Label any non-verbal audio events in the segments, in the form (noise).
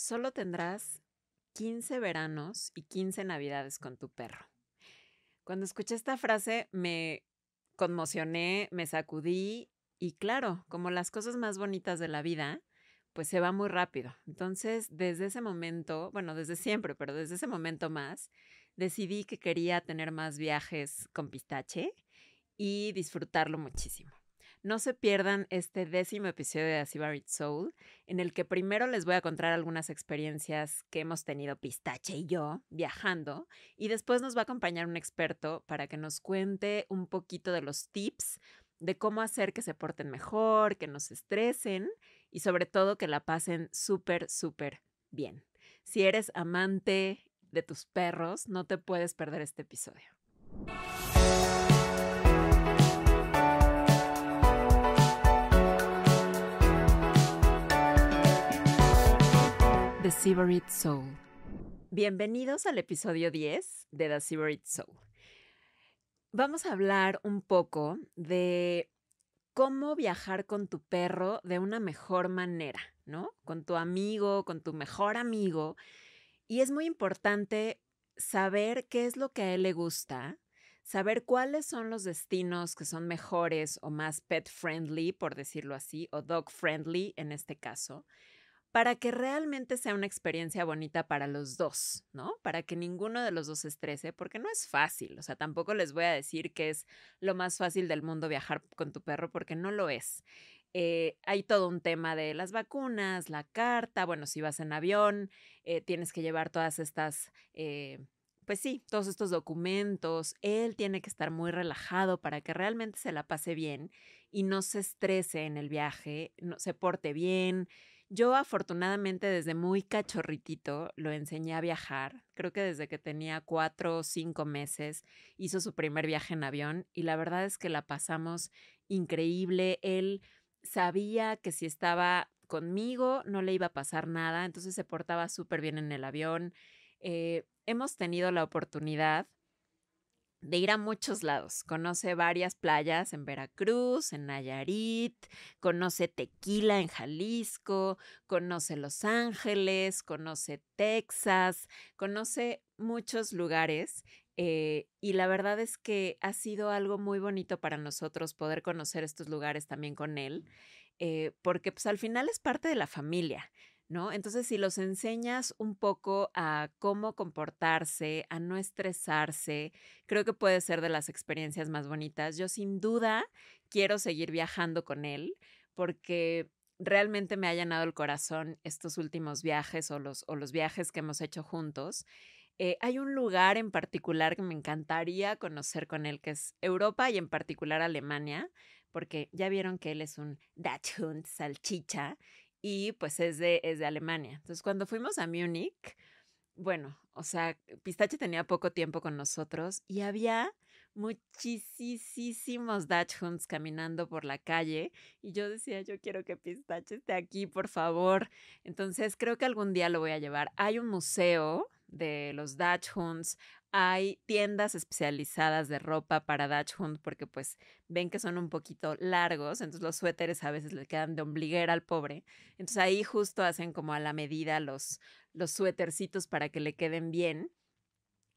solo tendrás 15 veranos y 15 navidades con tu perro. Cuando escuché esta frase me conmocioné, me sacudí y claro, como las cosas más bonitas de la vida, pues se va muy rápido. Entonces, desde ese momento, bueno, desde siempre, pero desde ese momento más, decidí que quería tener más viajes con pistache y disfrutarlo muchísimo. No se pierdan este décimo episodio de A Soul, en el que primero les voy a contar algunas experiencias que hemos tenido Pistache y yo viajando, y después nos va a acompañar un experto para que nos cuente un poquito de los tips de cómo hacer que se porten mejor, que no se estresen y sobre todo que la pasen súper, súper bien. Si eres amante de tus perros, no te puedes perder este episodio. The Severid Soul. Bienvenidos al episodio 10 de The Severid Soul. Vamos a hablar un poco de cómo viajar con tu perro de una mejor manera, ¿no? Con tu amigo, con tu mejor amigo. Y es muy importante saber qué es lo que a él le gusta, saber cuáles son los destinos que son mejores o más pet friendly, por decirlo así, o dog friendly en este caso, para que realmente sea una experiencia bonita para los dos, ¿no? Para que ninguno de los dos se estrese, porque no es fácil, o sea, tampoco les voy a decir que es lo más fácil del mundo viajar con tu perro, porque no lo es. Eh, hay todo un tema de las vacunas, la carta, bueno, si vas en avión, eh, tienes que llevar todas estas... Eh, pues sí, todos estos documentos, él tiene que estar muy relajado para que realmente se la pase bien y no se estrese en el viaje, no, se porte bien, yo afortunadamente desde muy cachorritito lo enseñé a viajar. Creo que desde que tenía cuatro o cinco meses hizo su primer viaje en avión y la verdad es que la pasamos increíble. Él sabía que si estaba conmigo no le iba a pasar nada, entonces se portaba súper bien en el avión. Eh, hemos tenido la oportunidad de ir a muchos lados. Conoce varias playas en Veracruz, en Nayarit, conoce Tequila en Jalisco, conoce Los Ángeles, conoce Texas, conoce muchos lugares eh, y la verdad es que ha sido algo muy bonito para nosotros poder conocer estos lugares también con él, eh, porque pues al final es parte de la familia. Entonces, si los enseñas un poco a cómo comportarse, a no estresarse, creo que puede ser de las experiencias más bonitas. Yo sin duda quiero seguir viajando con él porque realmente me ha llenado el corazón estos últimos viajes o los, o los viajes que hemos hecho juntos. Eh, hay un lugar en particular que me encantaría conocer con él, que es Europa y en particular Alemania, porque ya vieron que él es un Dachshund salchicha y pues es de, es de Alemania. Entonces, cuando fuimos a Múnich, bueno, o sea, Pistache tenía poco tiempo con nosotros y había muchísimos Dachshunds caminando por la calle y yo decía, yo quiero que Pistache esté aquí, por favor. Entonces, creo que algún día lo voy a llevar. Hay un museo de los Dachshunds, hay tiendas especializadas de ropa para Dachshund porque pues ven que son un poquito largos, entonces los suéteres a veces le quedan de ombliguera al pobre. Entonces ahí justo hacen como a la medida los, los suétercitos para que le queden bien.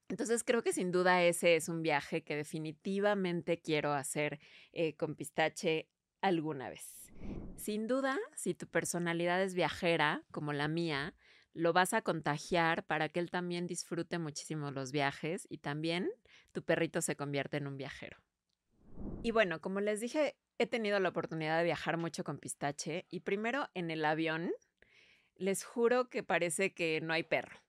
Entonces creo que sin duda ese es un viaje que definitivamente quiero hacer eh, con pistache alguna vez. Sin duda, si tu personalidad es viajera, como la mía, lo vas a contagiar para que él también disfrute muchísimo los viajes y también tu perrito se convierte en un viajero. Y bueno, como les dije, he tenido la oportunidad de viajar mucho con pistache y primero en el avión, les juro que parece que no hay perro.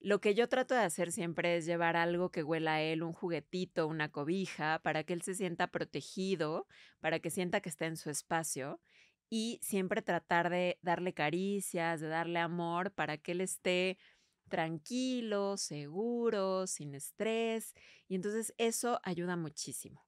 Lo que yo trato de hacer siempre es llevar algo que huela a él, un juguetito, una cobija, para que él se sienta protegido, para que sienta que está en su espacio y siempre tratar de darle caricias, de darle amor para que él esté tranquilo, seguro, sin estrés. Y entonces eso ayuda muchísimo.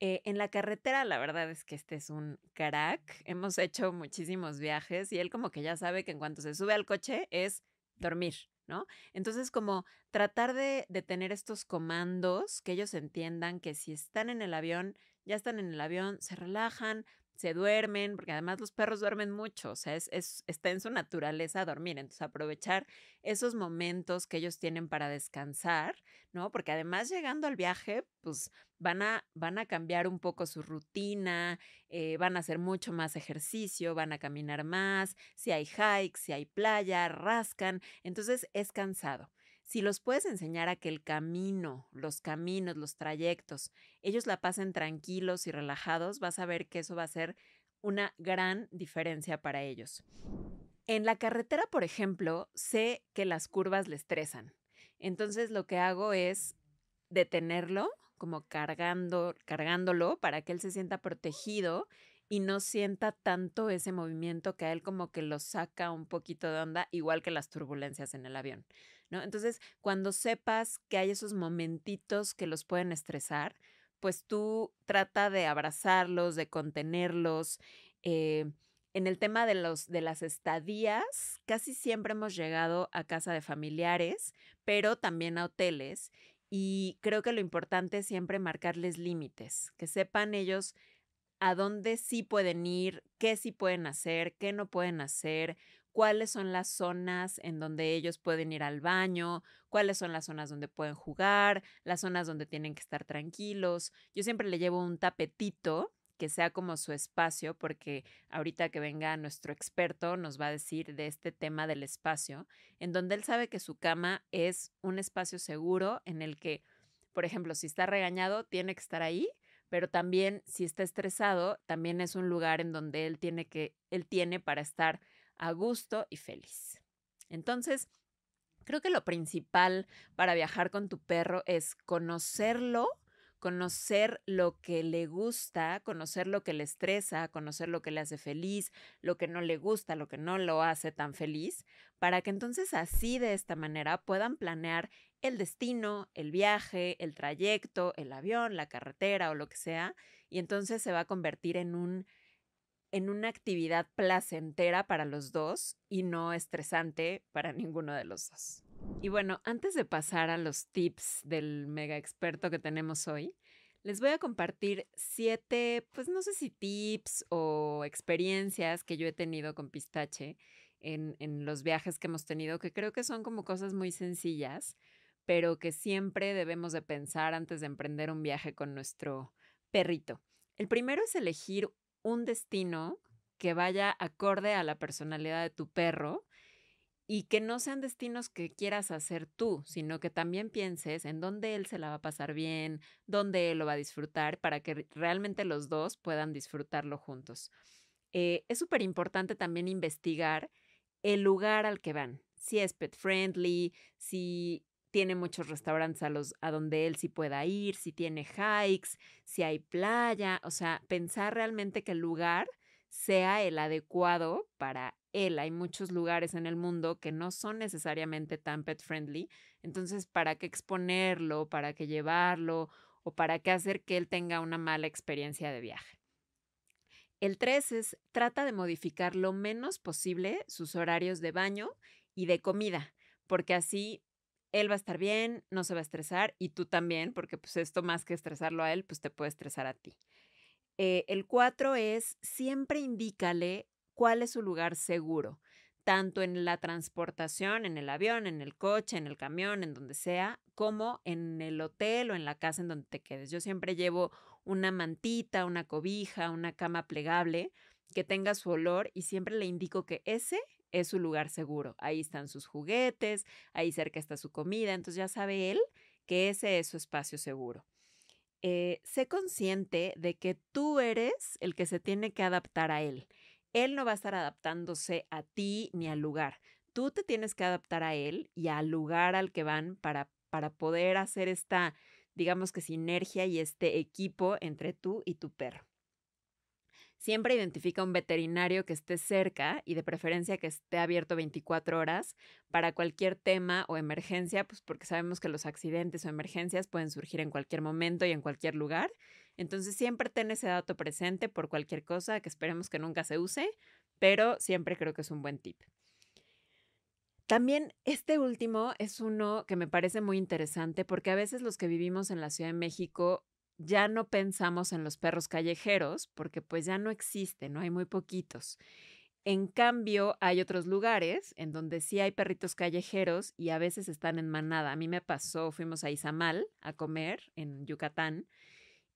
Eh, en la carretera, la verdad es que este es un crack. Hemos hecho muchísimos viajes y él como que ya sabe que en cuanto se sube al coche es dormir, ¿no? Entonces como tratar de, de tener estos comandos que ellos entiendan que si están en el avión, ya están en el avión, se relajan, se duermen, porque además los perros duermen mucho, o sea, es, está en su naturaleza dormir, entonces aprovechar esos momentos que ellos tienen para descansar, ¿no? Porque además llegando al viaje, pues van a, van a cambiar un poco su rutina, eh, van a hacer mucho más ejercicio, van a caminar más, si hay hikes, si hay playa, rascan, entonces es cansado. Si los puedes enseñar a que el camino, los caminos, los trayectos, ellos la pasen tranquilos y relajados, vas a ver que eso va a ser una gran diferencia para ellos. En la carretera, por ejemplo, sé que las curvas le estresan. Entonces lo que hago es detenerlo, como cargando, cargándolo para que él se sienta protegido y no sienta tanto ese movimiento que a él como que lo saca un poquito de onda, igual que las turbulencias en el avión. ¿no? Entonces, cuando sepas que hay esos momentitos que los pueden estresar, pues tú trata de abrazarlos, de contenerlos. Eh, en el tema de, los, de las estadías, casi siempre hemos llegado a casa de familiares, pero también a hoteles. Y creo que lo importante es siempre marcarles límites, que sepan ellos a dónde sí pueden ir, qué sí pueden hacer, qué no pueden hacer, cuáles son las zonas en donde ellos pueden ir al baño, cuáles son las zonas donde pueden jugar, las zonas donde tienen que estar tranquilos. Yo siempre le llevo un tapetito que sea como su espacio, porque ahorita que venga nuestro experto nos va a decir de este tema del espacio, en donde él sabe que su cama es un espacio seguro en el que, por ejemplo, si está regañado, tiene que estar ahí, pero también si está estresado, también es un lugar en donde él tiene que, él tiene para estar a gusto y feliz. Entonces, creo que lo principal para viajar con tu perro es conocerlo, conocer lo que le gusta, conocer lo que le estresa, conocer lo que le hace feliz, lo que no le gusta, lo que no lo hace tan feliz, para que entonces así de esta manera puedan planear el destino, el viaje, el trayecto, el avión, la carretera o lo que sea, y entonces se va a convertir en un en una actividad placentera para los dos y no estresante para ninguno de los dos. Y bueno, antes de pasar a los tips del mega experto que tenemos hoy, les voy a compartir siete, pues no sé si tips o experiencias que yo he tenido con pistache en, en los viajes que hemos tenido, que creo que son como cosas muy sencillas, pero que siempre debemos de pensar antes de emprender un viaje con nuestro perrito. El primero es elegir un destino que vaya acorde a la personalidad de tu perro y que no sean destinos que quieras hacer tú, sino que también pienses en dónde él se la va a pasar bien, dónde él lo va a disfrutar, para que realmente los dos puedan disfrutarlo juntos. Eh, es súper importante también investigar el lugar al que van, si es pet friendly, si tiene muchos restaurantes a, los, a donde él sí pueda ir, si tiene hikes, si hay playa, o sea, pensar realmente que el lugar sea el adecuado para él. Hay muchos lugares en el mundo que no son necesariamente tan pet friendly, entonces, ¿para qué exponerlo? ¿Para qué llevarlo? ¿O para qué hacer que él tenga una mala experiencia de viaje? El 3 es, trata de modificar lo menos posible sus horarios de baño y de comida, porque así él va a estar bien, no se va a estresar y tú también, porque pues esto más que estresarlo a él, pues te puede estresar a ti. Eh, el cuatro es siempre indícale cuál es su lugar seguro, tanto en la transportación, en el avión, en el coche, en el camión, en donde sea, como en el hotel o en la casa en donde te quedes. Yo siempre llevo una mantita, una cobija, una cama plegable que tenga su olor y siempre le indico que ese es su lugar seguro. Ahí están sus juguetes, ahí cerca está su comida, entonces ya sabe él que ese es su espacio seguro. Eh, sé consciente de que tú eres el que se tiene que adaptar a él. Él no va a estar adaptándose a ti ni al lugar. Tú te tienes que adaptar a él y al lugar al que van para, para poder hacer esta, digamos que sinergia y este equipo entre tú y tu perro. Siempre identifica un veterinario que esté cerca y de preferencia que esté abierto 24 horas para cualquier tema o emergencia, pues porque sabemos que los accidentes o emergencias pueden surgir en cualquier momento y en cualquier lugar. Entonces siempre ten ese dato presente por cualquier cosa que esperemos que nunca se use, pero siempre creo que es un buen tip. También este último es uno que me parece muy interesante porque a veces los que vivimos en la Ciudad de México ya no pensamos en los perros callejeros porque pues ya no existen, ¿no? Hay muy poquitos. En cambio, hay otros lugares en donde sí hay perritos callejeros y a veces están en manada. A mí me pasó, fuimos a Izamal a comer en Yucatán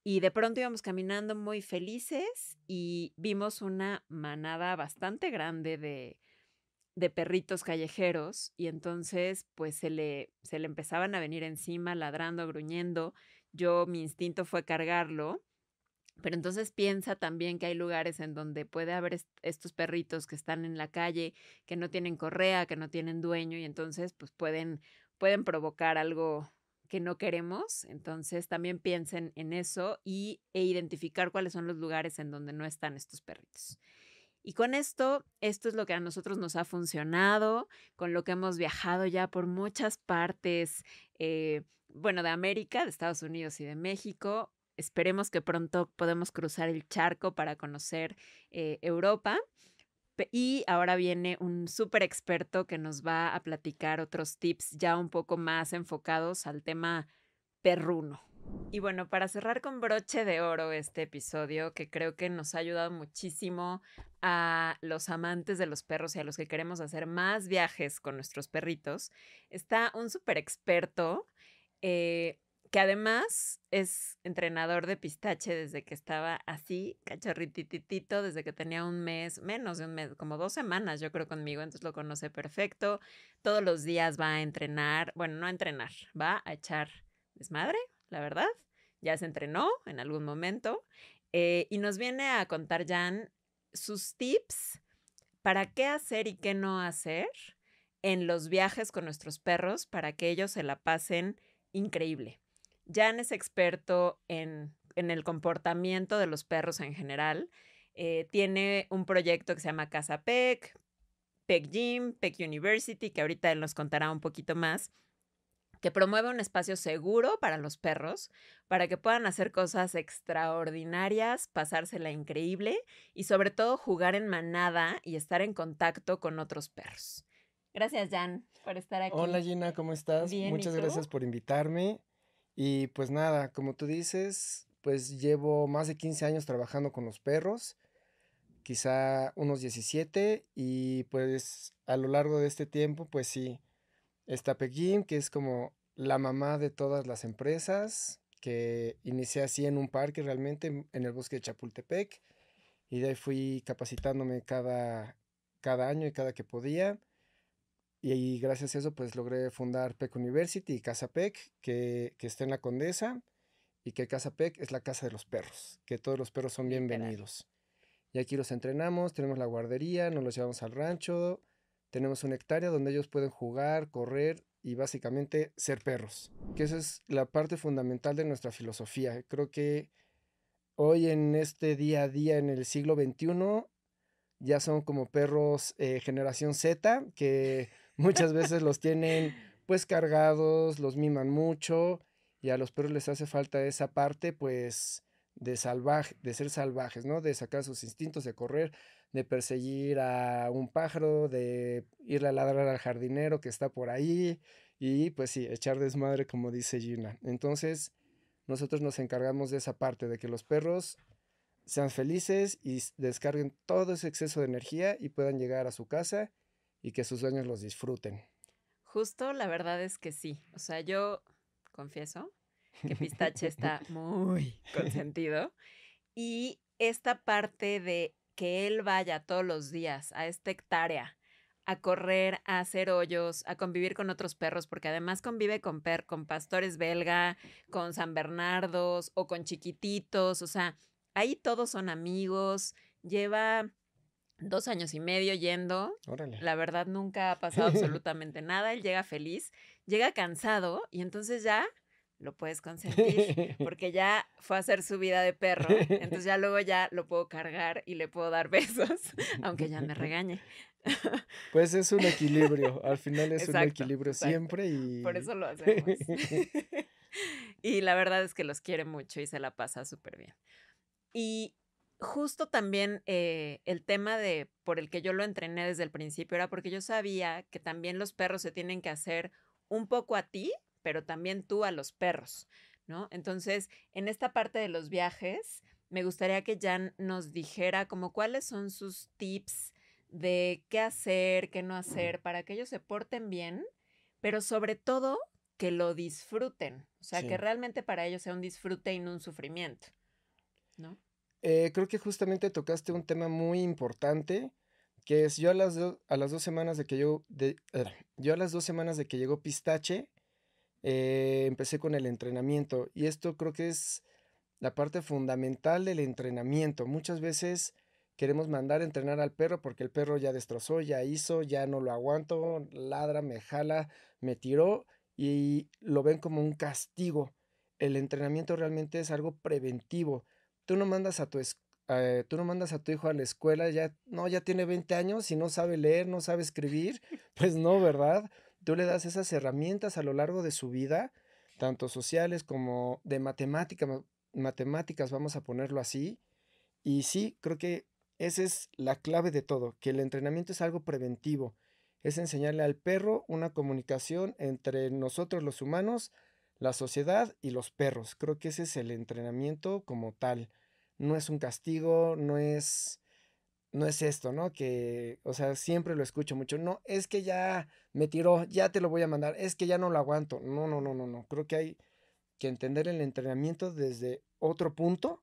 y de pronto íbamos caminando muy felices y vimos una manada bastante grande de, de perritos callejeros y entonces pues se le, se le empezaban a venir encima ladrando, gruñendo. Yo mi instinto fue cargarlo pero entonces piensa también que hay lugares en donde puede haber estos perritos que están en la calle, que no tienen correa, que no tienen dueño y entonces pues pueden, pueden provocar algo que no queremos. Entonces también piensen en eso y, e identificar cuáles son los lugares en donde no están estos perritos. Y con esto, esto es lo que a nosotros nos ha funcionado, con lo que hemos viajado ya por muchas partes, eh, bueno, de América, de Estados Unidos y de México. Esperemos que pronto podamos cruzar el charco para conocer eh, Europa. Y ahora viene un súper experto que nos va a platicar otros tips ya un poco más enfocados al tema perruno. Y bueno, para cerrar con broche de oro este episodio, que creo que nos ha ayudado muchísimo a los amantes de los perros y a los que queremos hacer más viajes con nuestros perritos, está un súper experto eh, que además es entrenador de pistache desde que estaba así, cachorrititito, desde que tenía un mes, menos de un mes, como dos semanas yo creo conmigo, entonces lo conoce perfecto. Todos los días va a entrenar, bueno, no a entrenar, va a echar desmadre, la verdad. Ya se entrenó en algún momento eh, y nos viene a contar Jan sus tips para qué hacer y qué no hacer en los viajes con nuestros perros para que ellos se la pasen increíble. Jan es experto en, el comportamiento de los perros en general. Eh, tiene un proyecto que se llama Casa Peck, Peck Gym, Peck University, que ahorita él nos contará un poquito más, que promueve un espacio seguro para los perros, para que puedan hacer cosas extraordinarias, pasársela increíble y sobre todo jugar en manada y estar en contacto con otros perros. Gracias, Jan, por estar aquí. Hola, Gina, ¿cómo estás? Muchas gracias por invitarme. Y pues nada, como tú dices, pues llevo más de 15 años trabajando con los perros, quizá unos 17, y pues a lo largo de este tiempo, pues sí, está Pequín, que es como la mamá de todas las empresas, que inicié así en un parque realmente, en el bosque de Chapultepec, y de ahí fui capacitándome cada, cada año y cada que podía. Y gracias a eso, pues logré fundar PEC University y Casa PEC, que, está en la Condesa, y que Casa PEC es la casa de los perros, que todos los perros son bienvenidos. Y aquí los entrenamos, tenemos la guardería, nos los llevamos al rancho, tenemos una hectárea donde ellos pueden jugar, correr y básicamente ser perros. Que esa es la parte fundamental de nuestra filosofía. Creo que hoy en este día a día, en el siglo XXI, ya son como perros eh, generación Z, que (laughs) muchas veces los tienen pues cargados, los miman mucho y a los perros les hace falta esa parte pues de salvaje, de ser salvajes, ¿no? De sacar sus instintos, de correr, de perseguir a un pájaro, de ir a ladrar al jardinero que está por ahí y pues sí, echar desmadre como dice Gina. Entonces, nosotros nos encargamos de esa parte, de que los perros sean felices y descarguen todo ese exceso de energía y puedan llegar a su casa y que sus dueños los disfruten. Justo, la verdad es que sí. O sea, yo confieso que (laughs) Pistache está muy (laughs) consentido. Y esta parte de que él vaya todos los días a esta hectárea a correr, a hacer hoyos, a convivir con otros perros, porque además convive con, per con pastores belga, con San Bernardos o con chiquititos, o sea, ahí todos son amigos, lleva dos años y medio yendo. La verdad nunca ha pasado (laughs) absolutamente nada. Él llega feliz, llega cansado y entonces ya lo puedes consentir (laughs) porque ya fue a hacer su vida de perro. Entonces ya luego ya lo puedo cargar y le puedo dar (laughs) besos, aunque ya me (laughs) regañe. Pues es un equilibrio, al final es un equilibrio siempre y... Por eso lo hacemos. y la verdad es que los quiere mucho y se la pasa súper bien. Y justo también eh, el tema de por el que yo lo entrené desde el principio era porque yo sabía que también los perros se tienen que hacer un poco a ti, pero también tú a los perros. ¿no? Entonces, en esta parte de los viajes, me gustaría que Jan nos dijera como cuáles son sus tips de qué hacer, qué no hacer, para que ellos se porten bien, pero sobre todo que lo disfruten, o sea, que realmente para ellos sea un disfrute y no un sufrimiento, ¿no? Eh, creo que justamente tocaste un tema muy importante, que es yo a las, a las dos semanas de que yo, de, yo a las dos semanas de que llegó Pistache, eh, empecé con el entrenamiento y esto creo que es la parte fundamental del entrenamiento. Muchas veces queremos mandar a entrenar al perro porque el perro ya destrozó, ya hizo, ya no lo aguanto, ladra, me jala, me tiró y lo ven como un castigo. El entrenamiento realmente es algo preventivo. Tú no mandas a tu eh, tú no mandas a tu hijo a la escuela, ya no, ya tiene 20 años y no sabe leer, no sabe escribir, (laughs) pues no, ¿verdad? Tú le das esas herramientas a lo largo de su vida, tanto sociales como de matemática, matemáticas, vamos a ponerlo así. Y sí, creo que esa es la clave de todo, que el entrenamiento es algo preventivo. Es enseñarle al perro una comunicación entre nosotros los humanos, la sociedad y los perros. Creo que ese es el entrenamiento como tal. No es un castigo, no es no es esto, ¿no? Que, o sea, siempre lo escucho mucho. No, es que ya me tiró, ya te lo voy a mandar, es que ya no lo aguanto. No, no, no, no, no. Creo que hay que entender el entrenamiento desde otro punto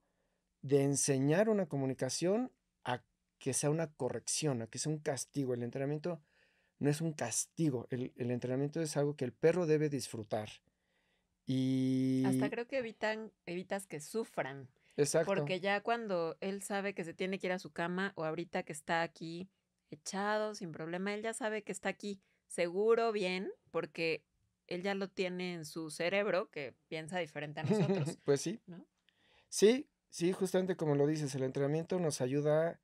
de enseñar una comunicación a que sea una corrección, a que sea un castigo. El entrenamiento no es un castigo, el, entrenamiento es algo que el perro debe disfrutar. Y... Hasta creo que evitan, evitas que sufran. Exacto. Porque ya cuando él sabe que se tiene que ir a su cama o ahorita que está aquí echado sin problema, él ya sabe que está aquí seguro, bien, porque él ya lo tiene en su cerebro que piensa diferente a nosotros. (laughs) pues sí. ¿no? Sí, sí, justamente como lo dices, el entrenamiento nos ayuda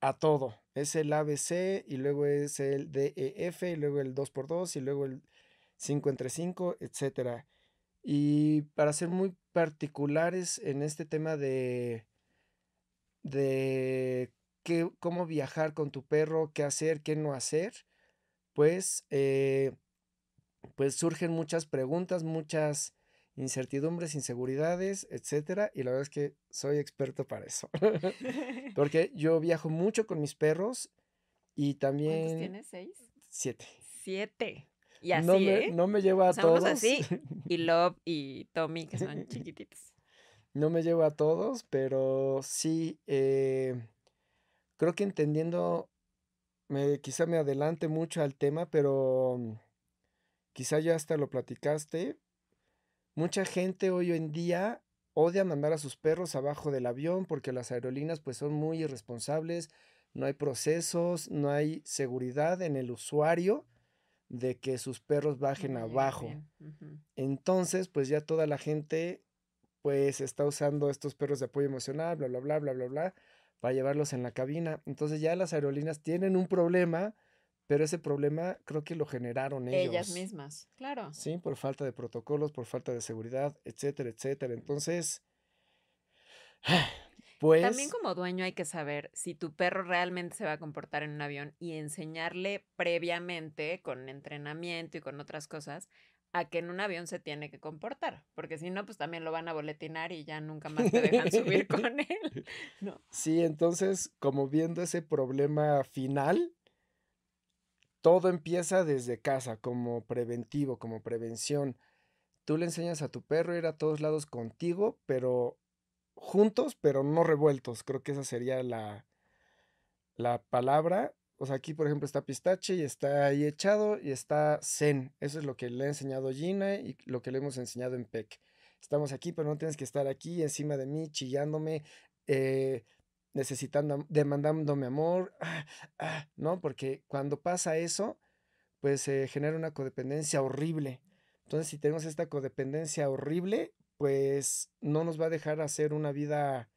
a todo. Es el ABC y luego es el DEF y luego el 2x2 y luego el 5 entre 5, etc. Y para ser muy particulares en este tema de, de qué, cómo viajar con tu perro, qué hacer, qué no hacer, pues, eh, pues surgen muchas preguntas, muchas incertidumbres, inseguridades, etcétera, y la verdad es que soy experto para eso. (laughs) (laughs) Porque yo viajo mucho con mis perros y también... ¿Cuántos tienes? ¿Seis? Siete. Siete. Y así, no me, ¿eh? No me llevo a todos. así. (laughs) Y Love y Tommy, que son chiquititos. No me llevo a todos, pero sí, eh, creo que entendiendo, me, quizá me adelante mucho al tema, pero quizá ya hasta lo platicaste, Mucha gente hoy en día odia mandar a sus perros abajo del avión porque las aerolíneas pues son muy irresponsables, no hay procesos, no hay seguridad en el usuario de que sus perros bajen abajo. Entonces, pues ya toda la gente pues está usando estos perros de apoyo emocional, bla, bla, bla, bla, bla, bla, para llevarlos en la cabina. Entonces ya las aerolíneas tienen un problema pero ese problema creo que lo generaron ellos. Ellas mismas, claro. Sí, por falta de protocolos, por falta de seguridad, etcétera, etcétera. Entonces, pues... También como dueño hay que saber si tu perro realmente se va a comportar en un avión y enseñarle previamente, con entrenamiento y con otras cosas, a que en un avión se tiene que comportar, porque si no, pues también lo van a boletinar y ya nunca más te dejan subir (laughs) con él. ¿no? Sí, entonces, como viendo ese problema final, todo empieza desde casa, como preventivo, como prevención. Tú le enseñas a tu perro a ir a todos lados contigo, pero juntos, pero no revueltos. Creo que esa sería la, la palabra. O sea, aquí por ejemplo está Pistache y está ahí echado y está Zen. Eso es lo que le ha enseñado Gina y lo que le hemos enseñado en PEC. Estamos aquí, pero no tienes que estar aquí encima de mí, chillándome, eh, necesitando, demandándome amor, ah, ah, ¿no? Porque cuando pasa eso, pues se genera una codependencia horrible. Entonces, si tenemos esta codependencia horrible, pues no nos va a dejar hacer una vida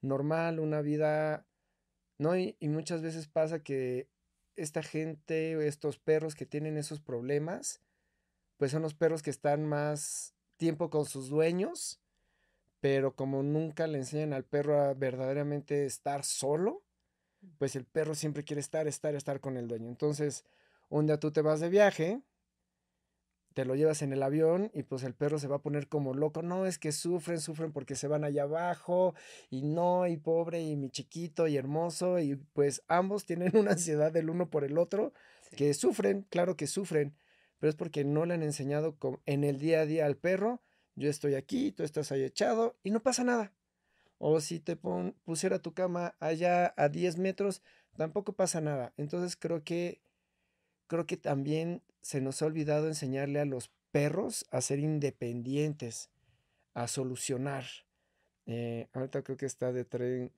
normal, una vida, ¿no? Y, y muchas veces pasa que esta gente, estos perros que tienen esos problemas, pues son los perros que están más tiempo con sus dueños pero como nunca le enseñan al perro a verdaderamente estar solo, pues el perro siempre quiere estar, estar, estar con el dueño. Entonces, un día tú te vas de viaje, te lo llevas en el avión y pues el perro se va a poner como loco. No, es que sufren, sufren porque se van allá abajo y no, y pobre, y mi chiquito y hermoso. Y pues ambos tienen una ansiedad del uno por el otro que sufren, claro que sufren, pero es porque no le han enseñado en el día a día al perro. Yo estoy aquí, tú estás ahí echado y no pasa nada. O si te pusiera tu cama allá a 10 metros, tampoco pasa nada. Entonces creo que creo que también se nos ha olvidado enseñarle a los perros a ser independientes, a solucionar. Eh, ahorita creo que está de tren,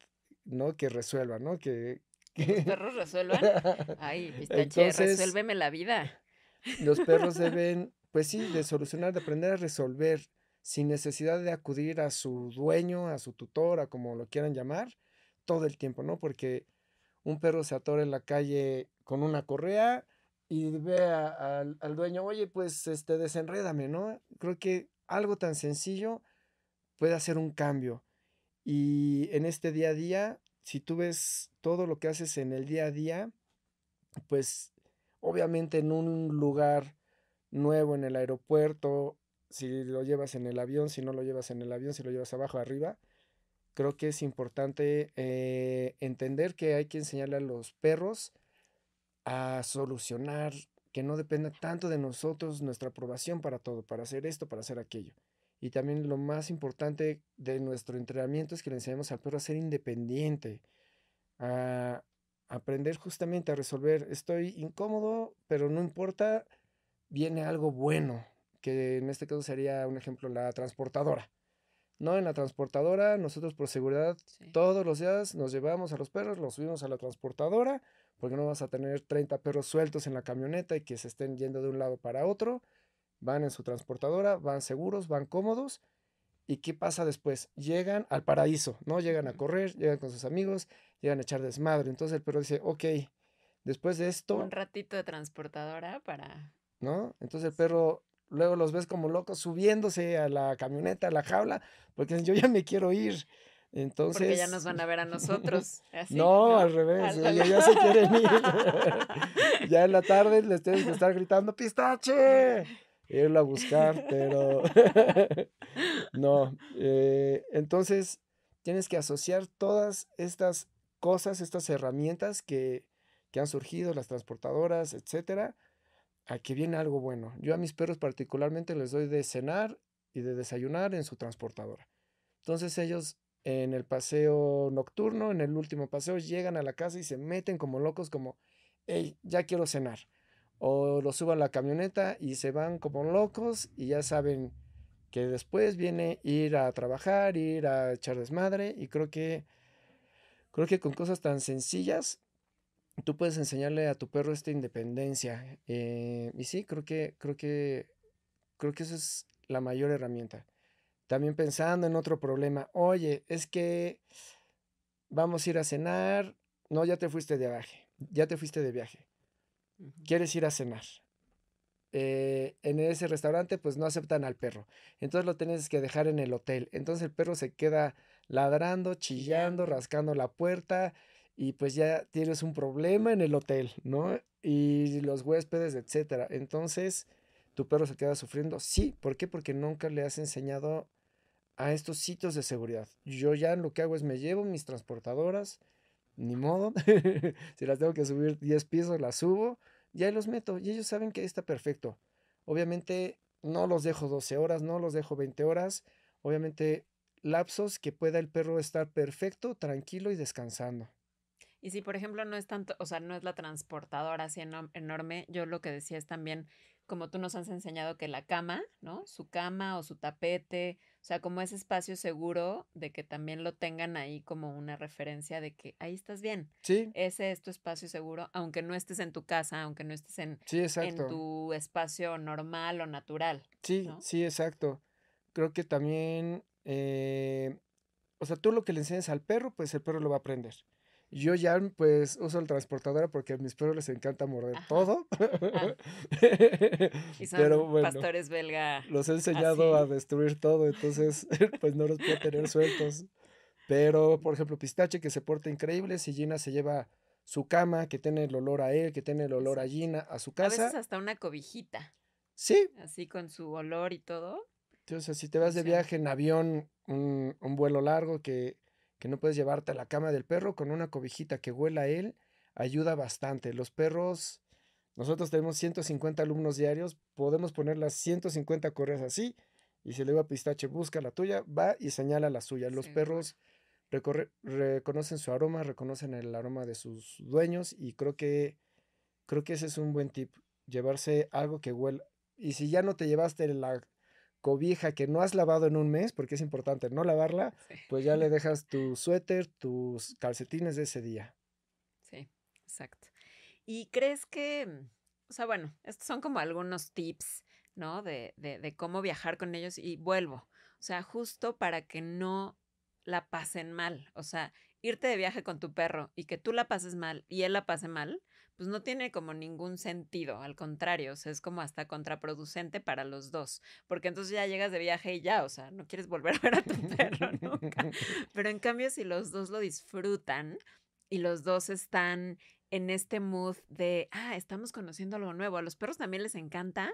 ¿no? Que resuelva, ¿no? Que, los perros resuelvan. Ay, (laughs) pistache, resuélveme la vida. Los perros (laughs) deben, pues sí, de solucionar, de aprender a resolver sin necesidad de acudir a su dueño, a su tutor, a como lo quieran llamar, todo el tiempo, ¿no? Porque un perro se atora en la calle con una correa, y ve al, dueño, oye, pues este, desenrédame, ¿no? Creo que algo tan sencillo puede hacer un cambio. Y en este día a día, si tú ves todo lo que haces en el día a día, pues obviamente en un lugar nuevo en el aeropuerto, si lo llevas en el avión, si no lo llevas en el avión, si lo llevas abajo, arriba, creo que es importante eh, entender que hay que enseñarle a los perros a solucionar, que no dependa tanto de nosotros nuestra aprobación para todo, para hacer esto, para hacer aquello. Y también lo más importante de nuestro entrenamiento es que le enseñemos al perro a ser independiente, a aprender justamente a resolver, estoy incómodo, pero no importa, viene algo bueno, que en este caso sería un ejemplo la transportadora. No, en la transportadora, nosotros por seguridad todos los días nos llevamos a los perros, los subimos a la transportadora, porque no vas a tener 30 perros sueltos en la camioneta y que se estén yendo de un lado para otro. Van en su transportadora, van seguros, van cómodos. ¿Y qué pasa después? Llegan al paraíso, ¿no? Llegan a correr, llegan con sus amigos, llegan a echar desmadre. Entonces el perro dice, ok, después de esto... Un ratito de transportadora para... ¿No? Entonces el perro, luego los ves como locos subiéndose a la camioneta, a la jaula, porque yo ya me quiero ir. Entonces, Porque ya nos van a ver a nosotros. (laughs) no, al revés, ya se quieren (laughs) ir. (laughs) ya en la tarde les tienes que estar gritando, pistache, irlo a buscar, pero no. Eh, entonces, tienes que asociar todas estas cosas, estas herramientas que, que han surgido, las transportadoras, etcétera, a que viene algo bueno. Yo a mis perros particularmente les doy de cenar y de desayunar en su transportadora. Entonces ellos en el paseo nocturno, en el último paseo, llegan a la casa y se meten como locos, como, hey, ya quiero cenar. O lo suban a la camioneta y se van como locos y ya saben que después viene ir a trabajar, ir a echar desmadre y creo que, creo que con cosas tan sencillas tú puedes enseñarle a tu perro esta independencia. Eh, y sí, creo que, creo que, creo que esa es la mayor herramienta. También pensando en otro problema, oye, es que vamos a ir a cenar, no, ya te fuiste de viaje, ya te fuiste de viaje, quieres ir a cenar. Eh, en ese restaurante pues no aceptan al perro, entonces lo tienes que dejar en el hotel, entonces el perro se queda ladrando, chillando, rascando la puerta y pues ya tienes un problema en el hotel, ¿no? Y los huéspedes, etcétera. Entonces, tu perro se queda sufriendo. Sí, ¿por qué? Porque nunca le has enseñado a estos sitios de seguridad. Yo ya lo que hago es me llevo mis transportadoras, ni modo, (laughs) si las tengo que subir 10 pisos, las subo, ya los meto y ellos saben que está perfecto. Obviamente no los dejo 12 horas, no los dejo 20 horas, obviamente lapsos que pueda el perro estar perfecto, tranquilo y descansando. Y si, por ejemplo, no es tanto, o sea, no es la transportadora así enorme, yo lo que decía es también, como tú nos has enseñado, que la cama, ¿no? Su cama o su tapete, o sea, como ese espacio seguro de que también lo tengan ahí como una referencia de que ahí estás bien. Sí. Ese es tu espacio seguro, aunque no estés en tu casa, aunque no estés en, en tu espacio normal o natural. Sí, sí, exacto. Creo que también, eh, o sea, tú lo que le enseñas al perro, pues el perro lo va a aprender. Yo ya pues uso el transportadora porque a mis perros les encanta morder todo. (laughs) y son pastores belga. Los he enseñado a destruir todo, entonces (laughs) pues no los puedo tener sueltos. Pero, por ejemplo, Pistache que se porta increíble, si Gina se lleva su cama, que tiene el olor a él, que tiene el olor a Gina, a su casa. A veces hasta una cobijita. Sí. Así con su olor y todo. sea, si te vas de viaje en avión, un, un vuelo largo que, que, no puedes llevarte a la cama del perro, con una cobijita que huela a él, ayuda bastante. Los perros, nosotros tenemos 150 alumnos diarios, podemos poner las 150 correas así, y si le digo a Pistache, busca la tuya, va y señala la suya. Los perros reconocen su aroma, reconocen el aroma de sus dueños, y creo que, creo que ese es un buen tip, llevarse algo que huela. Y si ya no te llevaste la cobija que no has lavado en un mes, porque es importante no lavarla, pues ya le dejas tu suéter, tus calcetines de ese día. Sí, exacto. ¿Y crees que, o sea, bueno, estos son como algunos tips, ¿no? De, de, de cómo viajar con ellos y vuelvo, o sea, justo para que no la pasen mal, o sea, irte de viaje con tu perro y que tú la pases mal y él la pase mal, pues no tiene como ningún sentido, al contrario, o sea, es como hasta contraproducente para los dos, porque entonces ya llegas de viaje y ya, o sea, no quieres volver a ver a tu perro (laughs) nunca. (laughs) Pero en cambio, si los dos lo disfrutan y los dos están en este mood de, ah, estamos conociendo algo nuevo, a los perros también les encanta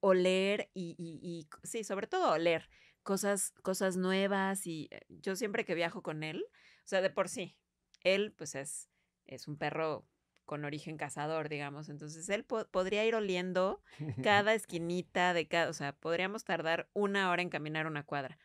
oler y, y, y sí, sobre todo oler cosas, cosas nuevas y eh, yo siempre que viajo con él, o sea, de por sí, él pues es, es un perro con origen cazador, digamos. Entonces él podría ir oliendo (laughs) cada esquinita de cada, o sea, podríamos tardar una hora en caminar una cuadra.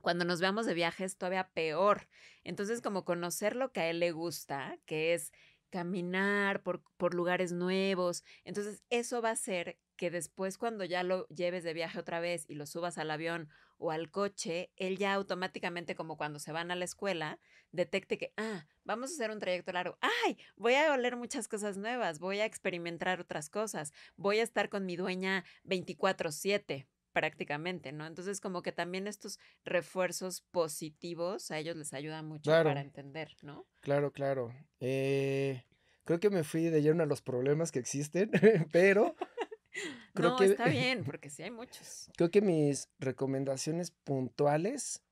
Cuando nos veamos de viaje es todavía peor. Entonces, como conocer lo que a él le gusta, que es caminar por, por lugares nuevos. Entonces, eso va a hacer que después cuando ya lo lleves de viaje otra vez y lo subas al avión o al coche, él ya automáticamente, como cuando se van a la escuela, detecte que, ah, vamos a hacer un trayecto largo. ¡Ay! Voy a oler muchas cosas nuevas, voy a experimentar otras cosas, voy a estar con mi dueña 24/7 prácticamente, ¿no? Entonces, como que también estos refuerzos positivos a ellos les ayudan mucho para entender, ¿no? Claro, claro. Eh, creo que me fui de lleno a los problemas que existen, (laughs) pero (laughs) Creo no, que, está bien, porque sí hay muchos. Creo que mis recomendaciones puntuales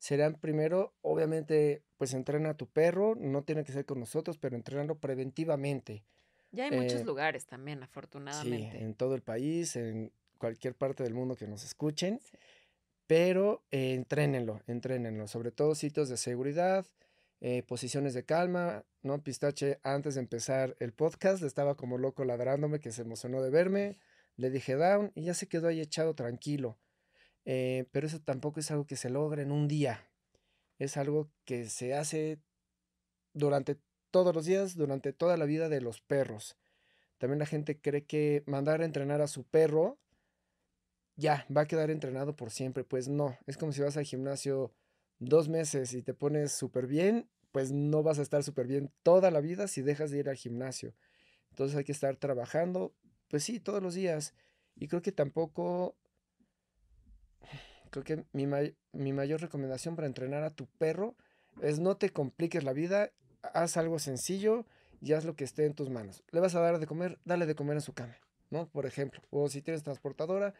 serán primero, obviamente, pues entrena a tu perro, no tiene que ser con nosotros, pero entrenarlo preventivamente. Ya hay muchos eh, lugares también, afortunadamente. Sí, en todo el país, en cualquier parte del mundo que nos escuchen. Pero eh, entrénenlo, entrénenlo, sobre todo sitios de seguridad, eh, posiciones de calma, ¿no? Pistache, antes de empezar el podcast, estaba como loco ladrándome que se emocionó de verme. Le dije down y ya se quedó ahí echado tranquilo. Eh, pero eso tampoco es algo que se logra en un día. Es algo que se hace durante todos los días, durante toda la vida de los perros. También la gente cree que mandar a entrenar a su perro ya va a quedar entrenado por siempre. Pues no, es como si vas al gimnasio dos meses y te pones súper bien, pues no vas a estar súper bien toda la vida si dejas de ir al gimnasio. Entonces hay que estar trabajando pues sí, todos los días. Y creo que tampoco, creo que mi, mi mayor recomendación para entrenar a tu perro es no te compliques la vida, haz algo sencillo y haz lo que esté en tus manos. Le vas a dar de comer, dale de comer en su cama, ¿no? Por ejemplo, o si tienes transportadora,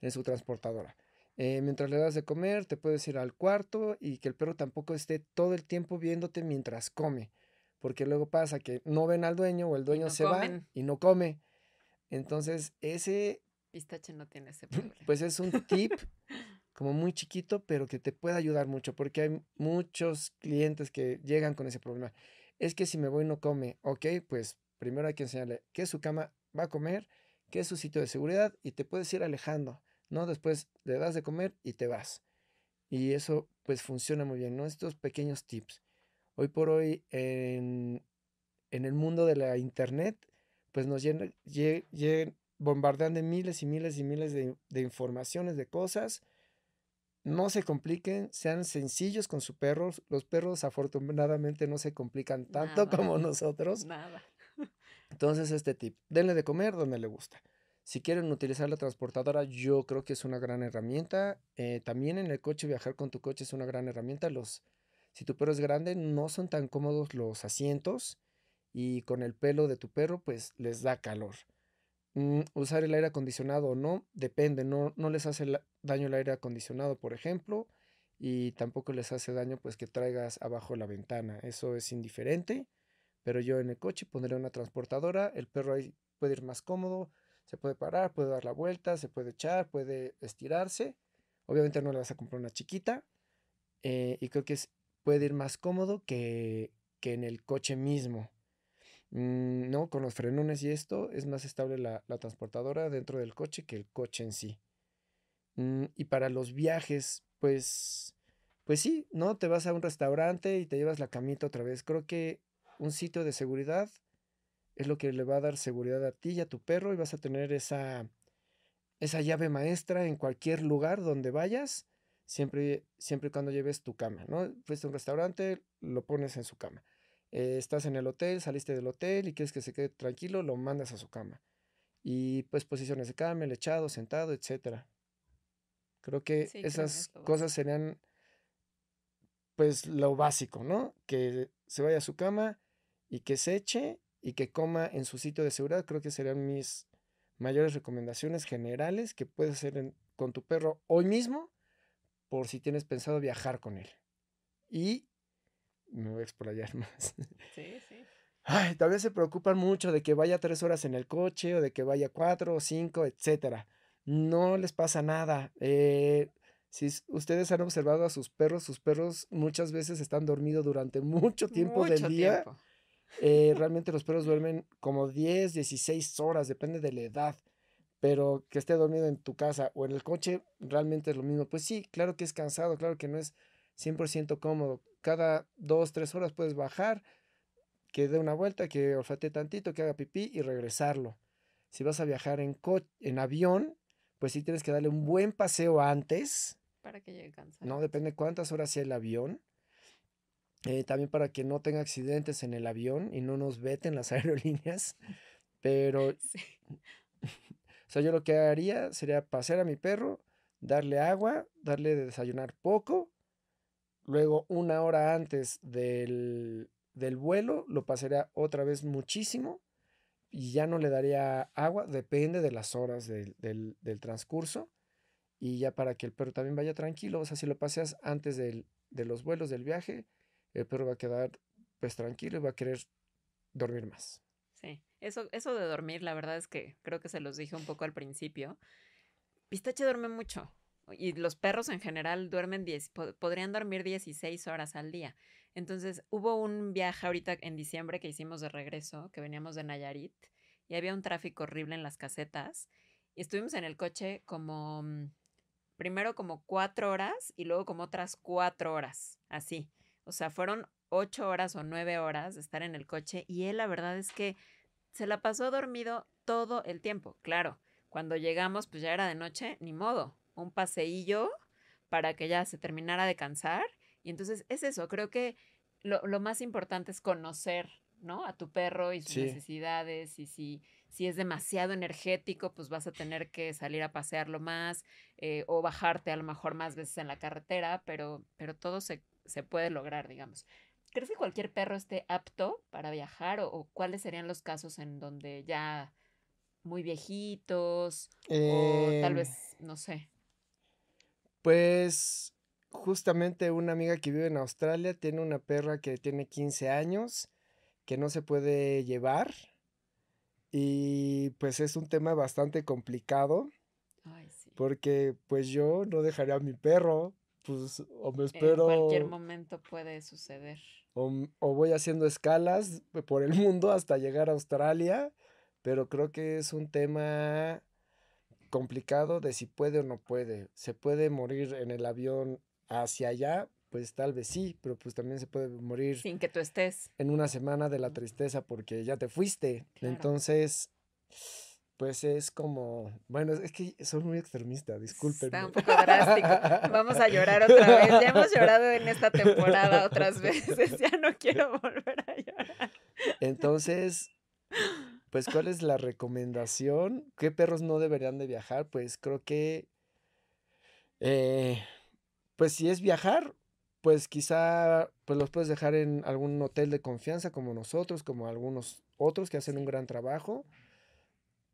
en su transportadora. Eh, mientras le das de comer, te puedes ir al cuarto y que el perro tampoco esté todo el tiempo viéndote mientras come. Porque luego pasa que no ven al dueño o el dueño se va y no come. Entonces, ese... Pistache no tiene ese (laughs) problema. Pues es un tip (laughs) como muy chiquito, pero que te puede ayudar mucho, porque hay muchos clientes que llegan con ese problema. Es que si me voy no come, ok, pues primero hay que enseñarle qué es su cama va a comer, qué es su sitio de seguridad y te puedes ir alejando, ¿no? Después le das de comer y te vas. Y eso pues funciona muy bien, ¿no? Estos pequeños tips. Hoy por hoy en, en el mundo de la internet pues nos bombardean de miles y miles y miles de, informaciones, de cosas. No se compliquen, sean sencillos con sus perros. Los perros afortunadamente no se complican tanto como nosotros. Nada. (laughs) Entonces, este tip, denle de comer donde le gusta. Si quieren utilizar la transportadora, yo creo que es una gran herramienta. Eh, también en el coche, viajar con tu coche es una gran herramienta. Los, si tu perro es grande, no son tan cómodos los asientos y con el pelo de tu perro pues les da calor. Mm, usar el aire acondicionado o no, depende, no, no les hace daño el aire acondicionado, por ejemplo, y tampoco les hace daño pues que traigas abajo la ventana, eso es indiferente, pero yo en el coche pondré una transportadora, el perro ahí puede ir más cómodo, Se puede parar, puede dar la vuelta, se puede echar, puede estirarse. Obviamente no le vas a comprar una chiquita. Eh, y creo que es, puede ir más cómodo que, que en el coche mismo. Mm, no, con los frenones y esto es más estable la, transportadora dentro del coche que el coche en sí. Mm, y para los viajes, pues, pues sí, ¿no? Te vas a un restaurante y te llevas la camita otra vez. Creo que un sitio de seguridad es lo que le va a dar seguridad a ti y a tu perro y vas a tener esa, esa llave maestra en cualquier lugar donde vayas, siempre, siempre cuando lleves tu cama, ¿no? Fuiste a un restaurante, lo pones en su cama. Eh, estás en el hotel, saliste del hotel y quieres que se quede tranquilo, lo mandas a su cama. Y pues posiciones de cama, el echado, sentado, etcétera. Creo que esas cosas serían pues lo básico, ¿no? Que se vaya a su cama y que se eche y que coma en su sitio de seguridad. Creo que serían mis mayores recomendaciones generales que puedes hacer con tu perro hoy mismo por si tienes pensado viajar con él. Y me voy a explayar (laughs) más. Sí, sí. Ay, todavía se preocupan mucho de que vaya tres horas en el coche o de que vaya cuatro o cinco, etcétera. No les pasa nada. Eh, si ustedes han observado a sus perros, sus perros muchas veces están dormidos durante mucho tiempo del día. Eh, realmente los perros duermen como 10, 16 horas, depende de la edad. Pero que esté dormido en tu casa o en el coche, realmente es lo mismo. Pues sí, claro que es cansado, claro que no es 100% cómodo. Cada dos, tres horas puedes bajar, que dé una vuelta, que olfate tantito, que haga pipí y regresarlo. Si vas a viajar en, en avión, pues sí tienes que darle un buen paseo antes. Para que llegue cansado. No, depende cuántas horas sea el avión. Eh, también para que no tenga accidentes en el avión y no nos veten las (laughs) aerolíneas. Pero, (laughs) sí. (laughs) o sea, yo lo que haría sería pasear a mi perro, darle agua, darle de desayunar poco Luego, una hora antes del, vuelo, lo pasaría otra vez muchísimo y ya no le daría agua, depende de las horas del, transcurso. Y ya para que el perro también vaya tranquilo, o sea, si lo paseas antes de los vuelos del viaje, el perro va a quedar pues tranquilo y va a querer dormir más. Sí, eso, eso de dormir, la verdad es que creo que se los dije un poco al principio. Pistache duerme mucho. Y los perros en general duermen 10, podrían dormir 16 horas al día. Entonces, hubo un viaje ahorita en diciembre que hicimos de regreso, que veníamos de Nayarit, y había un tráfico horrible en las casetas. Y estuvimos en el coche como, mm, primero como cuatro horas y luego como otras cuatro horas, así. O sea, fueron ocho horas o nueve horas de estar en el coche y él la verdad es que se la pasó dormido todo el tiempo. Claro, cuando llegamos pues ya era de noche, ni modo, un paseillo para que ya se terminara de cansar. Y entonces es eso, creo que lo, más importante es conocer, ¿no? A tu perro y sus necesidades y si, si es demasiado energético, pues vas a tener que salir a pasearlo más eh, o bajarte a lo mejor más veces en la carretera, pero, pero todo se, puede lograr, digamos. ¿Crees que cualquier perro esté apto para viajar o, cuáles serían los casos en donde ya muy viejitos o tal em, vez, no sé? Pues justamente una amiga que vive en Australia tiene una perra que tiene 15 años, que no se puede llevar. Y pues es un tema bastante complicado. Porque pues yo no dejaría a mi perro. Pues o me espero. En cualquier momento puede suceder. O, o voy haciendo escalas por el mundo hasta llegar a Australia. Pero creo que es un tema complicado de si puede o no puede. ¿Se puede morir en el avión hacia allá? Pues tal vez sí, pero pues también se puede morir. Sin que tú estés. En una semana de la tristeza porque ya te fuiste. Entonces, pues es como, bueno, es que soy muy extremista, disculpen. Está un poco drástico. Vamos a llorar otra vez. Ya hemos llorado en esta temporada otras veces. Ya no quiero volver a llorar. Entonces, pues, ¿cuál es la recomendación? ¿Qué perros no deberían de viajar? Pues creo que, eh, pues si es viajar, pues quizá pues los puedes dejar en algún hotel de confianza como nosotros, como algunos otros que hacen un gran trabajo.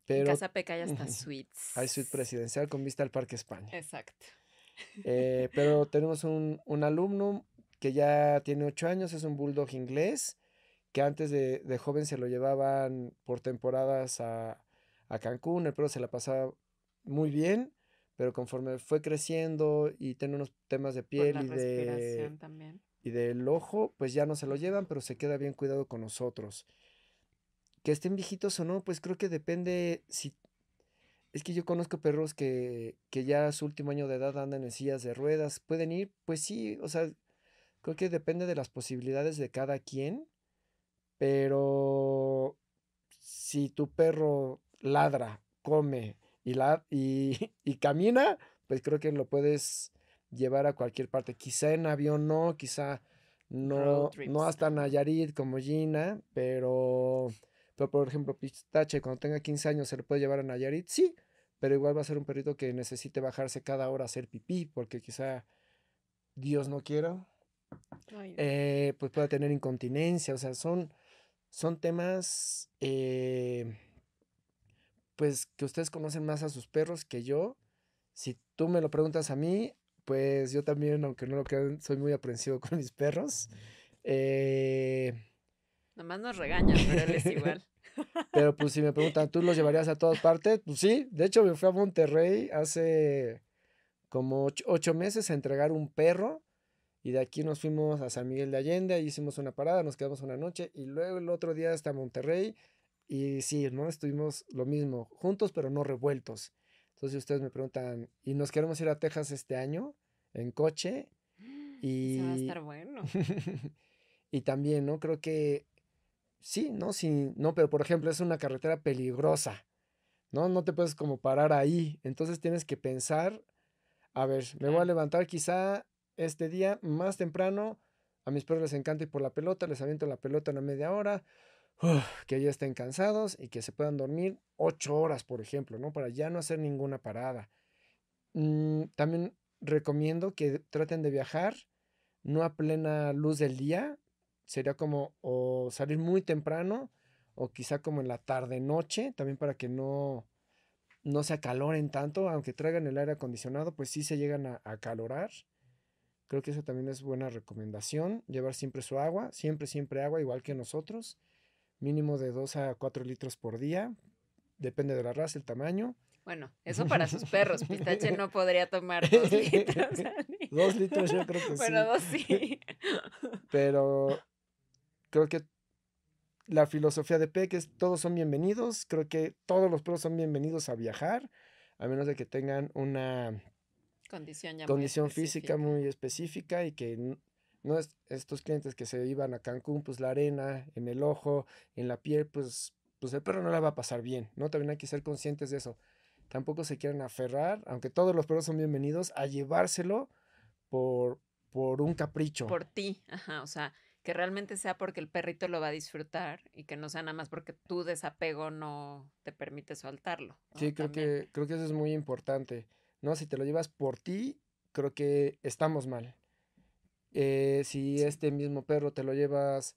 Pero, Casa Peca hay hasta suites. Hay suite presidencial con vista al Parque España. Exacto. Eh, pero (laughs) tenemos un, un, alumno que ya tiene ocho años, es un bulldog inglés que antes de, joven se lo llevaban por temporadas a, a Cancún, el perro se la pasaba muy bien, pero conforme fue creciendo y tiene unos temas de piel y de y del ojo, pues ya no se lo llevan, pero se queda bien cuidado con nosotros. Que estén viejitos o no, pues creo que depende si es que yo conozco perros que, que ya a su último año de edad andan en sillas de ruedas. ¿Pueden ir? Pues sí, o sea, creo que depende de las posibilidades de cada quien. Pero si tu perro ladra, come y, la, y, (laughs) y camina, pues creo que lo puedes llevar a cualquier parte. Quizá en avión no, quizá no, no hasta Nayarit como Gina, pero, pero por ejemplo, Pistache, cuando tenga 15 años, ¿se le puede llevar a Nayarit? Sí, pero igual va a ser un perrito que necesite bajarse cada hora a hacer pipí, porque quizá Dios no quiera, eh, pues pueda tener incontinencia, o sea, son, son temas, eh, pues que ustedes conocen más a sus perros que yo. Si tú me lo preguntas a mí, pues yo también, aunque no lo crean, soy muy aprensivo (laughs) con mis perros. Eh... Nomás nos regañan, pero él es igual. (laughs) pero pues si me preguntan, ¿tú los llevarías a todas partes? Pues sí, de hecho me fui a Monterrey hace como ocho, meses a entregar un perro y de aquí nos fuimos a San Miguel de Allende, ahí hicimos una parada, nos quedamos una noche y luego el otro día hasta Monterrey y sí, ¿no? Estuvimos lo mismo, juntos pero no revueltos. Entonces ustedes me preguntan, ¿y nos queremos ir a Texas este año en coche? Y... va a estar bueno. (laughs) y también, ¿no? Creo que sí, ¿no? Sí, no, pero por ejemplo es una carretera peligrosa, ¿no? No te puedes como parar ahí. Entonces tienes que pensar, a ver, me voy a levantar quizá este día más temprano. A mis perros les encanta ir por la pelota, les aviento la pelota en una media hora que ya estén cansados y que se puedan dormir ocho horas, por ejemplo, ¿no? Para ya no hacer ninguna parada. Mm, también recomiendo que traten de viajar no a plena luz del día, sería como o salir muy temprano o quizá como en la tarde noche, también para que no no se acaloren tanto, aunque traigan el aire acondicionado, pues sí se llegan a acalorar. Creo que eso también es buena recomendación, llevar siempre su agua, siempre, siempre agua, igual que nosotros mínimo de 2 a 4 litros por día, depende de la raza, el tamaño. Bueno, eso para sus perros. Pistache no podría tomar dos (laughs) litros. dos litros yo creo que sí. Bueno, dos sí. (laughs) Pero creo que la filosofía de PEC es todos son bienvenidos. Creo que todos los perros son bienvenidos a viajar, a menos de que tengan una condición, condición física muy específica y que no es estos clientes que se iban a Cancún, pues la arena en el ojo, en la piel, pues, pues el perro no la va a pasar bien, ¿no? También hay que ser conscientes de eso. Tampoco se quieren aferrar, aunque todos los perros son bienvenidos, a llevárselo por, por un capricho. Por ti, ajá, o sea, que realmente sea porque el perrito lo va a disfrutar y que no sea nada más porque tu desapego no te permite soltarlo. Sí, creo que, creo que eso es muy importante, ¿no? Si te lo llevas por ti, creo que estamos mal. Eh, si este mismo perro te lo llevas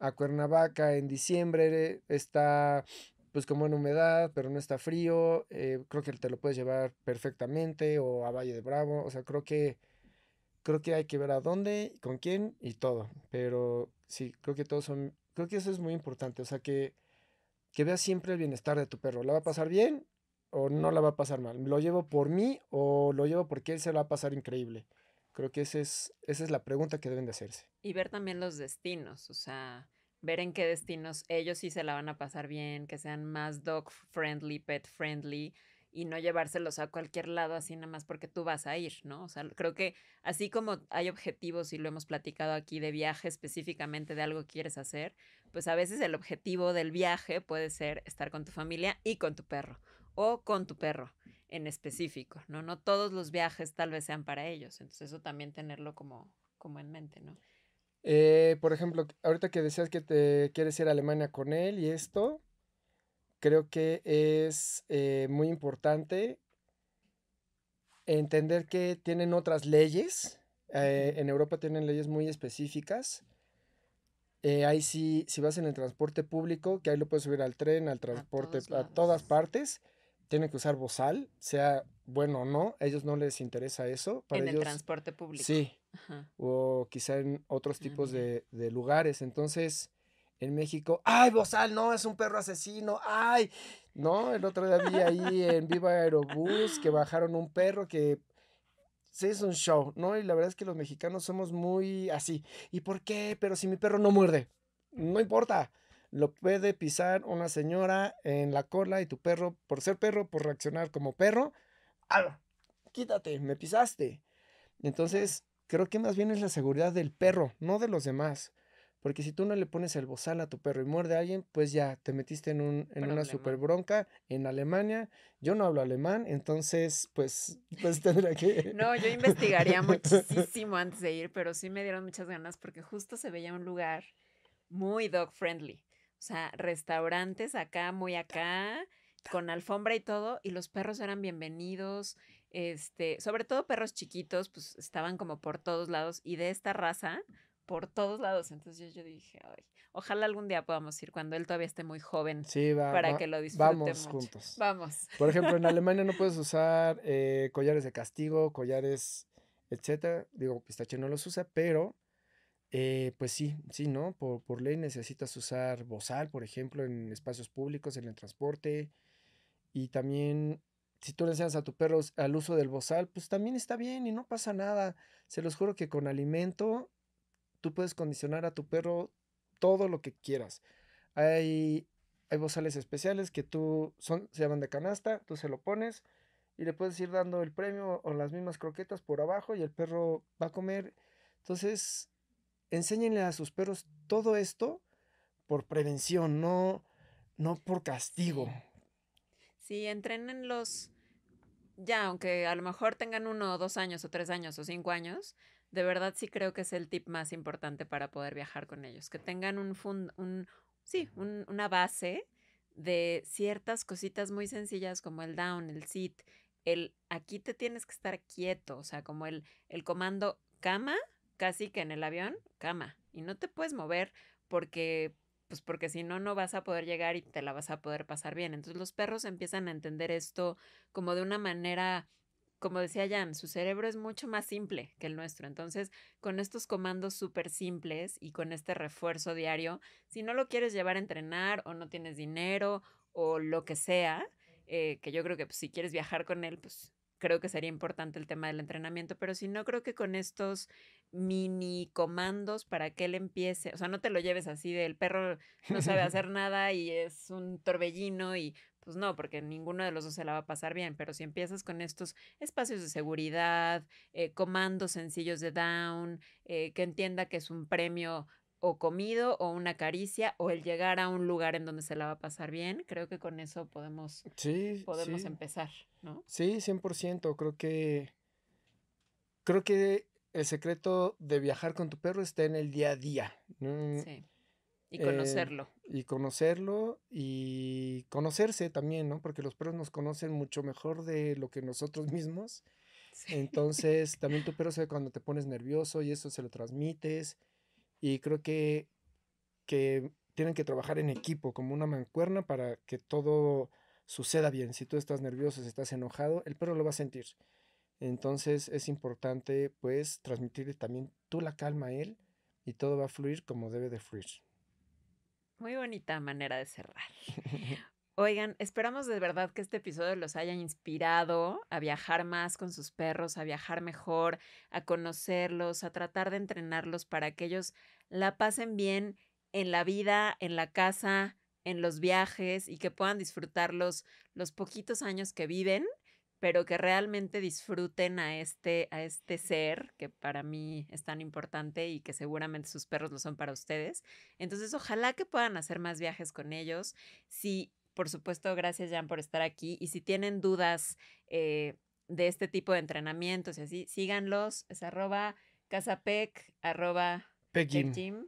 a Cuernavaca en diciembre, está pues como en humedad, pero no está frío, eh, creo que te lo puedes llevar perfectamente o a Valle de Bravo, o sea, creo que creo que hay que ver a dónde, con quién y todo, pero sí, creo que todos son, creo que eso es muy importante, o sea, que, que veas siempre el bienestar de tu perro, ¿la va a pasar bien o no la va a pasar mal? ¿Lo llevo por mí o lo llevo porque él se la va a pasar increíble? Creo que ese es, esa es la pregunta que deben de hacerse. Y ver también los destinos, o sea, ver en qué destinos ellos sí se la van a pasar bien, que sean más dog friendly, pet friendly y no llevárselos a cualquier lado así nada más porque tú vas a ir, ¿no? O sea, creo que así como hay objetivos y lo hemos platicado aquí de viaje específicamente de algo que quieres hacer, pues a veces el objetivo del viaje puede ser estar con tu familia y con tu perro o con tu perro en específico, ¿no? No todos los viajes tal vez sean para ellos, entonces eso también tenerlo como, como en mente, ¿no? Eh, por ejemplo, ahorita que decías que te quieres ir a Alemania con él y esto, creo que es eh, muy importante entender que tienen otras leyes. Eh, en Europa tienen leyes muy específicas. ahí sí, si vas en el transporte público, que ahí lo puedes subir al tren, al transporte, a todas partes tienen que usar bozal, sea bueno o no, a ellos no les interesa eso. Para en el transporte público. Sí. O quizá en otros tipos de, lugares. Entonces, en México, ¡ay, bozal! No, es un perro asesino. ¡Ay! No, el otro día vi ahí en Viva Aerobús que bajaron un perro que sí es un show, ¿no? Y la verdad es que los mexicanos somos muy así. ¿Y por qué? Pero si mi perro no muerde, no importa. Lo puede pisar una señora en la cola y tu perro, por ser perro, por reaccionar como perro, ¡ah! quítate, me pisaste. Entonces, creo que más bien es la seguridad del perro, no de los demás. Porque si tú no le pones el bozal a tu perro y muerde a alguien, pues ya te metiste en, un, en una super bronca en Alemania. Yo no hablo alemán, entonces pues, (laughs) pues tendría que... No, yo investigaría (laughs) muchísimo antes de ir, pero sí me dieron muchas ganas porque justo se veía un lugar muy dog friendly. O sea, restaurantes acá, muy acá, con alfombra y todo, y los perros eran bienvenidos. Este, sobre todo perros chiquitos, pues estaban como por todos lados. Y de esta raza, por todos lados. Entonces yo, dije, Ay, ojalá algún día podamos ir cuando él todavía esté muy joven sí, va, para que lo disfrute Vamos juntos. Vamos. Por ejemplo, en (laughs) Alemania no puedes usar eh, collares de castigo, collares, etcétera. Digo, Pistache no los usa, pero eh, pues sí, sí, ¿no? Por, por ley necesitas usar bozal, por ejemplo, en espacios públicos, en el transporte. Y también si tú le enseñas a tu perro al uso del bozal, pues también está bien y no pasa nada. Se los juro que con alimento tú puedes condicionar a tu perro todo lo que quieras. Hay, hay bozales especiales que tú son, se llaman de canasta, tú se lo pones y le puedes ir dando el premio o las mismas croquetas por abajo y el perro va a comer. Entonces, enséñenle a sus perros todo esto por prevención, no, no por castigo. Sí, entrenenlos ya, aunque a lo mejor tengan uno o dos años o tres años o cinco años, de verdad sí creo que es el tip más importante para poder viajar con ellos, que tengan un, fund, un sí, una base de ciertas cositas muy sencillas como el down, el sit, el aquí te tienes que estar quieto, o sea, como el, el comando cama, casi que en el avión, cama, y no te puedes mover porque pues porque si no, no vas a poder llegar y te la vas a poder pasar bien. Entonces los perros empiezan a entender esto como de una manera como decía Jan, su cerebro es mucho más simple que el nuestro. Entonces, con estos comandos súper simples y con este refuerzo diario, si no lo quieres llevar a entrenar o no tienes dinero o lo que sea, eh, que yo creo que pues, si quieres viajar con él, pues creo que sería importante el tema del entrenamiento, pero si no, creo que con estos mini comandos para que él empiece, o sea, no te lo lleves así del perro no sabe (laughs) hacer nada y es un torbellino y pues no, porque ninguno de los dos se la va a pasar bien, pero si empiezas con estos espacios de seguridad, eh, comandos sencillos de down, eh, que entienda que es un premio o comido o una caricia o el llegar a un lugar en donde se la va a pasar bien, creo que con eso podemos, sí, podemos empezar, ¿no? Sí, 100%, creo que creo que el secreto de viajar con tu perro está en el día a día. Sí. Y conocerlo. Eh, y conocerlo y conocerse también, ¿no? Porque los perros nos conocen mucho mejor de lo que nosotros mismos. (laughs) Entonces, también tu perro sabe cuando te pones nervioso y eso se lo transmites. Y creo que, que tienen que trabajar en equipo, como una mancuerna, para que todo suceda bien. Si tú estás nervioso, si estás enojado, el perro lo va a sentir. Entonces es importante, pues, transmitirle también tú la calma a él y todo va a fluir como debe de fluir. Muy bonita manera de cerrar. (laughs) Oigan, esperamos de verdad que este episodio los haya inspirado a viajar más con sus perros, a viajar mejor, a conocerlos, a tratar de entrenarlos para que ellos la pasen bien en la vida, en la casa, en los viajes y que puedan disfrutar los, los poquitos años que viven pero que realmente disfruten a este, a este ser que para mí es tan importante y que seguramente sus perros lo son para ustedes. Entonces, ojalá que puedan hacer más viajes con ellos. Si, por supuesto, gracias Jan por estar aquí. Y si tienen dudas eh, de este tipo de entrenamientos y así, síganlos. Es arroba casapec, arroba pecgym.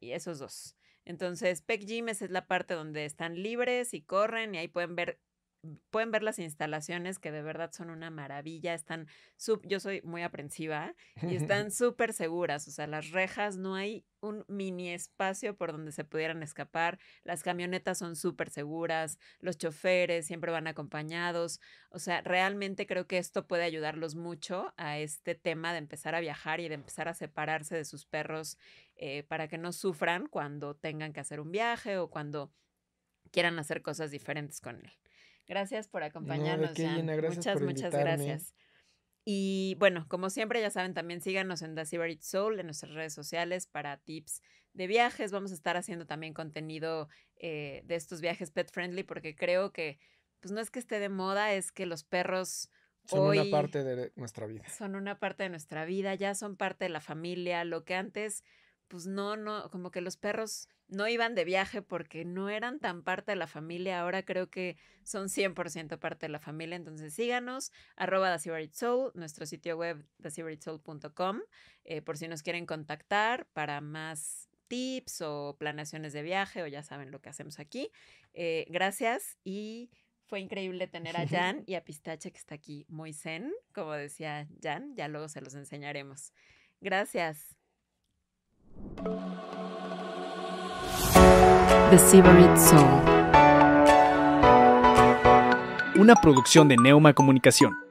Y esos dos. Entonces, Pec es la parte donde están libres y corren y ahí pueden ver pueden ver las instalaciones que de verdad son una maravilla, están, sub, yo soy muy aprensiva y (laughs) están súper seguras, o sea, las rejas no hay un mini espacio por donde se pudieran escapar, las camionetas son súper seguras, los choferes siempre van acompañados, o sea, realmente creo que esto puede ayudarlos mucho a este tema de empezar a viajar y de empezar a separarse de sus perros eh, para que no sufran cuando tengan que hacer un viaje o cuando quieran hacer cosas diferentes con él. Gracias por acompañarnos, Jan. muchas, muchas gracias. Y bueno, como siempre, ya saben, también síganos en The Soul en nuestras redes sociales para tips de viajes. Vamos a estar haciendo también contenido eh, de estos viajes pet friendly porque creo que, pues no es que esté de moda, es que los perros son una parte de nuestra vida. Son una parte de nuestra vida, ya son parte de la familia. Lo que antes, pues no, no, como que los perros no iban de viaje porque no eran tan parte de la familia. Ahora creo que son 100% parte de la familia. Entonces síganos, arroba Soul, nuestro sitio web thesibritsoul.com, eh, por si nos quieren contactar para más tips o planeaciones de viaje o ya saben lo que hacemos aquí. Eh, gracias y fue increíble tener a (laughs) Jan y a Pistache que está aquí muy zen, como decía Jan, ya luego se los enseñaremos. Gracias. The Silverit Soul. Una producción de Neuma Comunicación.